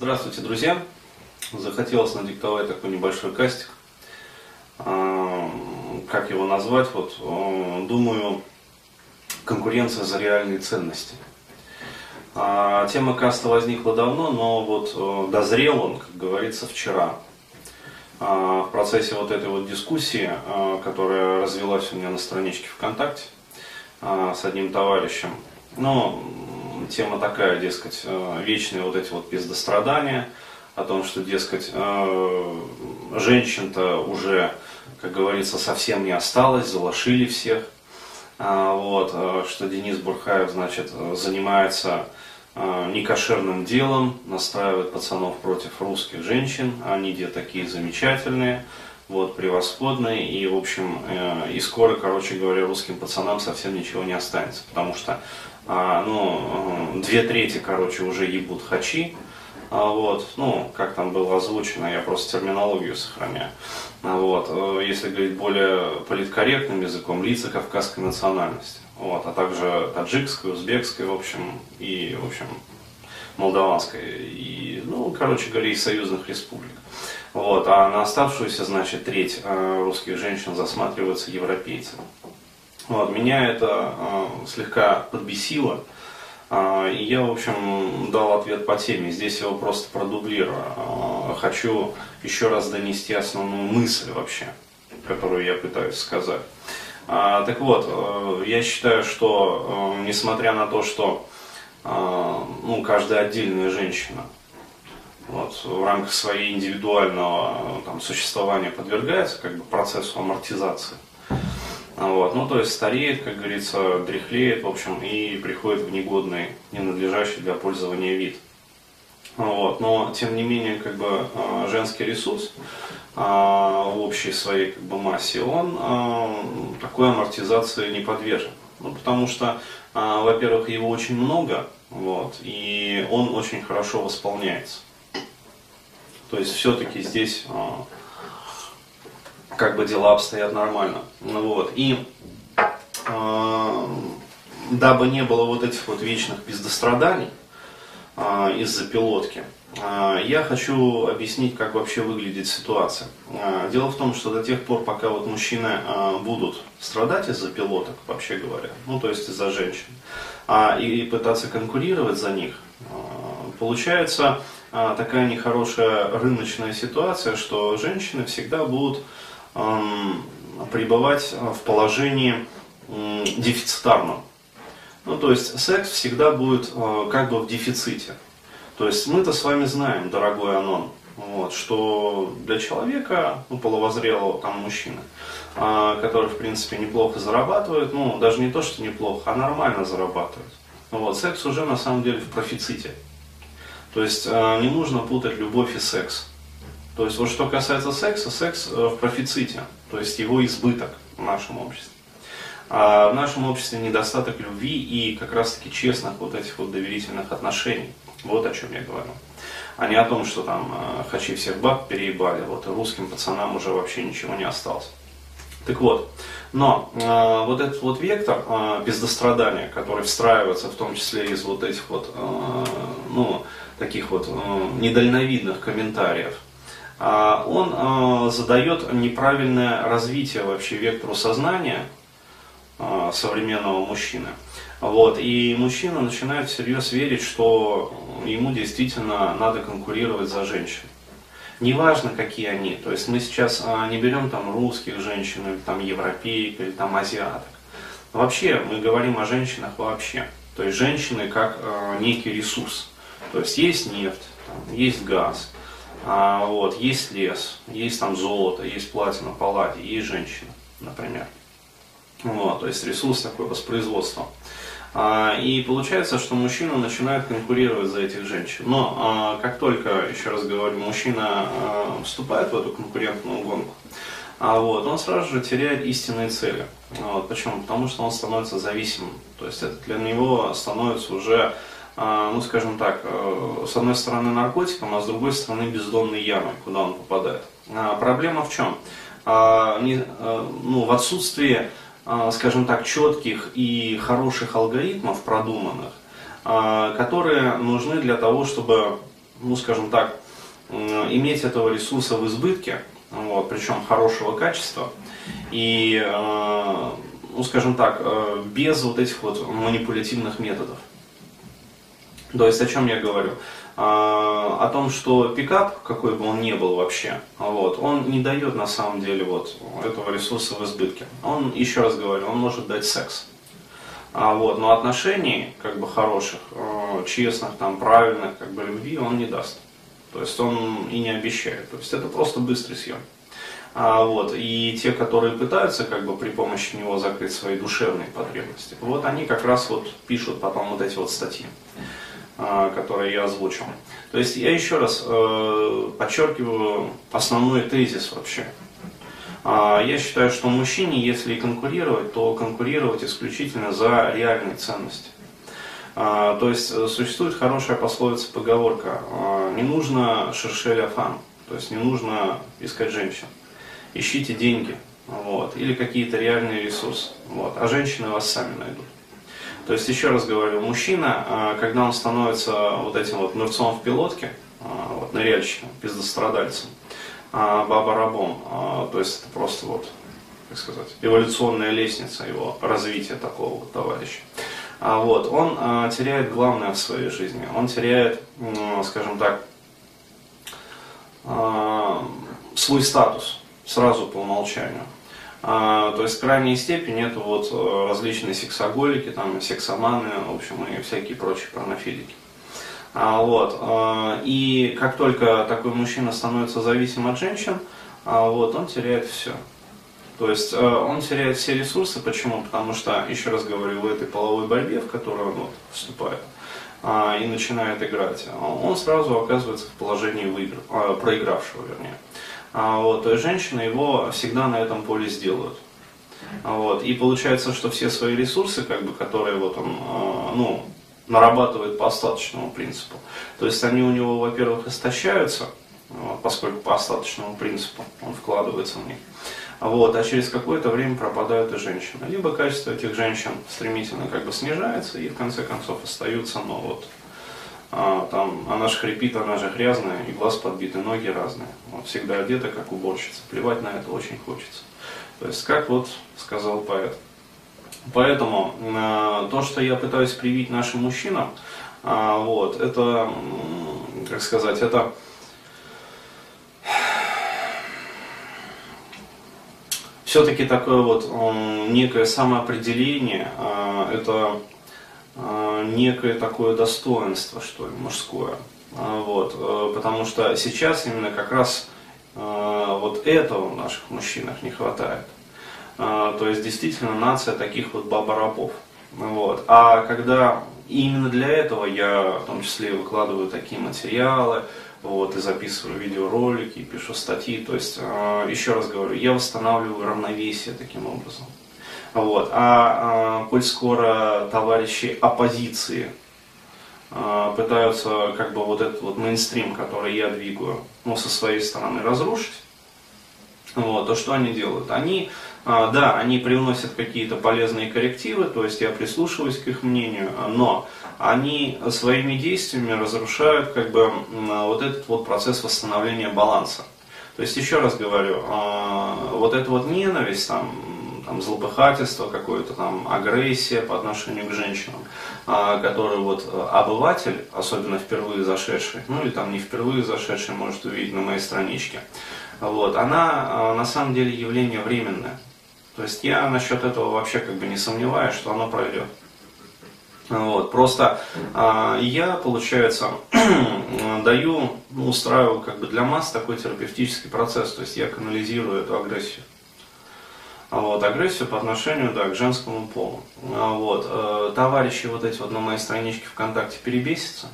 Здравствуйте, друзья! Захотелось надиктовать такой небольшой кастик. А, как его назвать? Вот, а, думаю, конкуренция за реальные ценности. А, тема каста возникла давно, но вот дозрел он, как говорится, вчера. В процессе вот этой вот дискуссии, которая развелась у меня на страничке ВКонтакте с одним товарищем, ну, тема такая, дескать, э, вечные вот эти вот пиздострадания, о том, что, дескать, э, женщин-то уже, как говорится, совсем не осталось, залошили всех. А, вот, э, что Денис Бурхаев, значит, занимается некошерным делом, настраивает пацанов против русских женщин, они где такие замечательные, вот, превосходные, и, в общем, и скоро, короче говоря, русским пацанам совсем ничего не останется, потому что а, ну, две трети, короче, уже ебут хачи, а, вот, ну, как там было озвучено, я просто терминологию сохраняю. А, вот, э, если говорить более политкорректным языком, лица кавказской национальности, вот, а также таджикской, узбекской, в общем, и, в общем, молдаванской, и, ну, короче говоря, из союзных республик. Вот, а на оставшуюся, значит, треть э, русских женщин засматриваются европейцы. Вот, меня это э, слегка подбесило. Э, и я, в общем, дал ответ по теме. Здесь его просто продублирую. Э, хочу еще раз донести основную мысль вообще, которую я пытаюсь сказать. Э, так вот, э, я считаю, что э, несмотря на то, что э, ну, каждая отдельная женщина вот, в рамках своей индивидуального там, существования подвергается как бы, процессу амортизации, вот. Ну, то есть стареет, как говорится, дряхлеет, в общем, и приходит в негодный, ненадлежащий для пользования вид. Вот. Но, тем не менее, как бы а, женский ресурс а, в общей своей как бы, массе, он а, такой амортизации не подвержен. Ну, потому что, во-первых, его очень много, вот, и он очень хорошо восполняется. То есть все-таки здесь как бы дела обстоят нормально. Ну вот. И э, дабы не было вот этих вот вечных пиздостраданий э, из-за пилотки, э, я хочу объяснить, как вообще выглядит ситуация. Э, дело в том, что до тех пор, пока вот мужчины э, будут страдать из-за пилоток, вообще говоря, ну то есть из-за женщин, э, и пытаться конкурировать за них, э, получается такая нехорошая рыночная ситуация, что женщины всегда будут пребывать в положении дефицитарном. Ну, то есть секс всегда будет э, как бы в дефиците. То есть мы-то с вами знаем, дорогой Анон, вот, что для человека, ну, половозрелого там мужчины, э, который, в принципе, неплохо зарабатывает, ну, даже не то, что неплохо, а нормально зарабатывает. Вот, секс уже на самом деле в профиците. То есть не нужно путать любовь и секс. То есть вот что касается секса, секс э, в профиците, то есть его избыток в нашем обществе. А в нашем обществе недостаток любви и как раз таки честных вот этих вот доверительных отношений. Вот о чем я говорю. А не о том, что там э, хачи всех баб переебали, вот и русским пацанам уже вообще ничего не осталось. Так вот, но э, вот этот вот вектор э, бездострадания, который встраивается в том числе из вот этих вот, э, ну, таких вот э, недальновидных комментариев, он а, задает неправильное развитие вообще вектору сознания а, современного мужчины. Вот, и мужчина начинает всерьез верить, что ему действительно надо конкурировать за женщин. Неважно, какие они. То есть мы сейчас не берем там русских женщин, или там европеек, или там азиаток. Вообще мы говорим о женщинах вообще. То есть женщины как некий ресурс. То есть есть нефть, там, есть газ, а, вот, есть лес, есть там золото, есть платина, палладий, есть женщина, например. Вот, то есть ресурс такой воспроизводства. А, и получается, что мужчина начинает конкурировать за этих женщин. Но а, как только, еще раз говорю, мужчина вступает в эту конкурентную гонку, вот, он сразу же теряет истинные цели. Вот, почему? Потому что он становится зависимым. То есть это для него становится уже ну, скажем так, э, с одной стороны наркотиком, а с другой стороны бездонной ямой, куда он попадает. А, проблема в чем? А, э, ну, в отсутствии, скажем так, четких и хороших алгоритмов продуманных, которые нужны для того, чтобы ну скажем так, иметь этого ресурса в избытке, вот, причем хорошего качества, и, ну скажем так, без вот этих вот манипулятивных методов. То есть о чем я говорю? А, о том, что пикап, какой бы он ни был вообще, вот, он не дает на самом деле вот этого ресурса в избытке. Он, еще раз говорю, он может дать секс. А, вот, но отношений, как бы хороших, э, честных, там, правильных, как бы любви он не даст. То есть он и не обещает. То есть это просто быстрый съем. А, вот, и те, которые пытаются как бы при помощи него закрыть свои душевные потребности, вот они как раз вот пишут потом вот эти вот статьи. А, которые я озвучил. То есть я еще раз э, подчеркиваю основной тезис вообще. А, я считаю, что мужчине, если и конкурировать, то конкурировать исключительно за реальные ценности. А, то есть э, существует хорошая пословица, поговорка, не нужно шершеля фан, то есть не нужно искать женщин. Ищите деньги, вот, или какие-то реальные ресурсы, вот, а женщины вас сами найдут. То есть, еще раз говорю, мужчина, а, когда он становится вот этим вот нырцом в пилотке, а, вот, ныряльщиком, пиздострадальцем, а, баба-рабом, то есть это просто вот, как сказать, эволюционная лестница его развития такого вот товарища. Вот, он теряет главное в своей жизни, он теряет, скажем так, свой статус сразу по умолчанию. А, то есть крайней степени это вот э, различные сексоголики, там, сексоманы, в общем, и всякие прочие порнофилики. А, вот, а, и как только такой мужчина становится зависим от женщин, а, вот, он теряет все. То есть э, он теряет все ресурсы. Почему? Потому что, еще раз говорю, в этой половой борьбе, в которую он вот, вступает, а, и начинает играть, он сразу оказывается в положении выигр... проигравшего, вернее. А, вот, то есть женщины его всегда на этом поле сделают. А, вот, и получается, что все свои ресурсы, как бы, которые вот он, а, ну, нарабатывает по остаточному принципу, то есть они у него, во-первых, истощаются, поскольку по остаточному принципу он вкладывается в них. Вот, а через какое-то время пропадают и женщины. Либо качество этих женщин стремительно как бы снижается, и в конце концов остаются, но вот а, там, она же хрипит, она же грязная, и глаз подбиты, ноги разные. Вот, всегда одета, как уборщица. Плевать на это очень хочется. То есть, как вот сказал поэт. Поэтому э, то, что я пытаюсь привить нашим мужчинам, э, вот, это, как сказать, это все-таки такое вот некое самоопределение, это а, некое такое достоинство, что ли, мужское. А, вот, э, потому что сейчас именно как раз а, вот этого в наших мужчинах не хватает. То есть действительно нация таких вот баба-рабов. Вот. А когда именно для этого я в том числе выкладываю такие материалы, вот, и записываю видеоролики, и пишу статьи. То есть, еще раз говорю, я восстанавливаю равновесие таким образом. Вот. А, а коль скоро товарищи оппозиции а, пытаются как бы вот этот вот мейнстрим, который я двигаю, ну, со своей стороны разрушить, вот, то что они делают? Они, а, да, они привносят какие-то полезные коррективы, то есть я прислушиваюсь к их мнению, но они своими действиями разрушают как бы вот этот вот процесс восстановления баланса. То есть еще раз говорю, а, вот эта вот ненависть там там, злопыхательство, какое-то там агрессия по отношению к женщинам, а, который вот э, обыватель, особенно впервые зашедший, ну или там не впервые зашедший, может увидеть на моей страничке, вот, она а, на самом деле явление временное. То есть я насчет этого вообще как бы не сомневаюсь, что оно пройдет. Вот, просто э, я, получается, даю, ну, устраиваю как бы для масс такой терапевтический процесс, то есть я канализирую эту агрессию вот, агрессию по отношению да, к женскому полу. А вот, э, товарищи вот эти вот на моей страничке ВКонтакте перебесятся,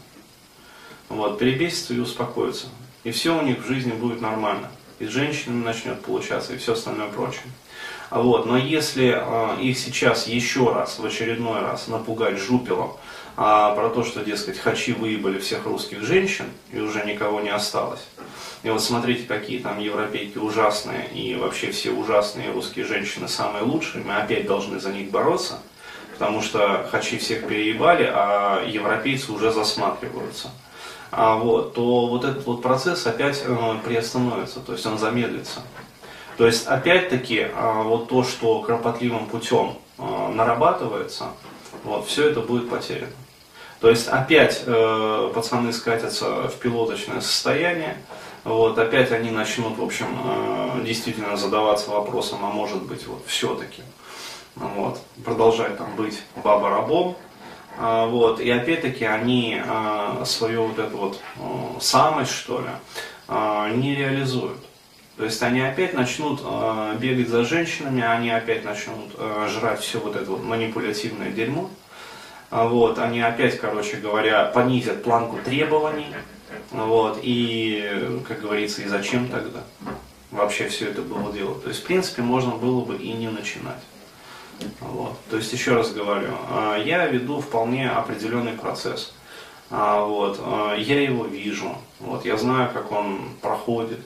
вот, перебесятся и успокоятся. И все у них в жизни будет нормально. И с женщинами начнет получаться, и все остальное прочее. Вот, но если их сейчас еще раз, в очередной раз напугать жупелом, а, про то, что, дескать, хачи выебали всех русских женщин, и уже никого не осталось, и вот смотрите, какие там европейки ужасные, и вообще все ужасные русские женщины самые лучшие, мы опять должны за них бороться, потому что хачи всех переебали, а европейцы уже засматриваются. а, вот, то вот этот вот процесс опять э, приостановится, то есть он замедлится. То есть опять-таки а, вот то, что кропотливым путем а, нарабатывается, вот, все это будет потеряно. То есть опять э, пацаны скатятся в пилоточное состояние, вот, опять они начнут, в общем, э, действительно задаваться вопросом, а может быть, вот, все-таки, вот, продолжать там быть баба-рабом, э, вот, и опять-таки они э, свою вот эту вот э, самость, что ли, э, не реализуют. То есть они опять начнут э, бегать за женщинами, они опять начнут э, жрать все вот это вот манипулятивное дерьмо. А вот, они опять, короче говоря, понизят планку требований. Вот, и, как говорится, и зачем тогда вообще все это было делать? То есть, в принципе, можно было бы и не начинать. Вот. То есть, еще раз говорю, э, я веду вполне определенный процесс. А, вот, э, я его вижу, вот, я знаю, как он проходит.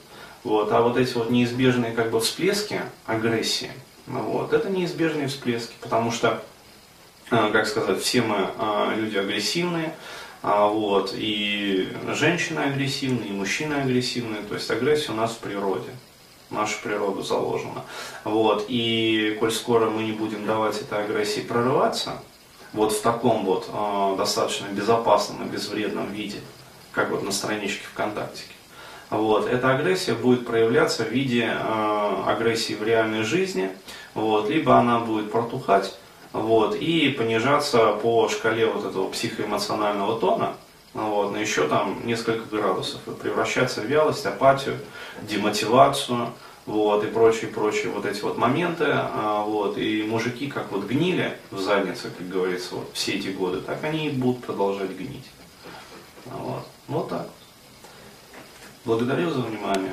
Вот. А вот эти вот неизбежные как бы всплески агрессии, вот, это неизбежные всплески, потому что, э, как сказать, все мы э, люди агрессивные, а, вот, и женщины агрессивные, и мужчины агрессивные, то есть агрессия у нас в природе, нашу природу заложена. Вот, и коль скоро мы не будем давать этой агрессии прорываться, вот в таком вот э, достаточно безопасном и безвредном виде, как вот на страничке ВКонтакте, вот. Эта агрессия будет проявляться в виде э, агрессии в реальной жизни, вот, либо она будет протухать вот, и понижаться по шкале вот этого психоэмоционального тона вот, на еще там несколько градусов и превращаться в вялость, апатию, демотивацию вот, и прочие, прочие вот эти вот моменты. А, вот, и мужики как вот гнили в заднице, как говорится, вот, все эти годы, так они и будут продолжать гнить. Вот, вот так. Благодарю за внимание.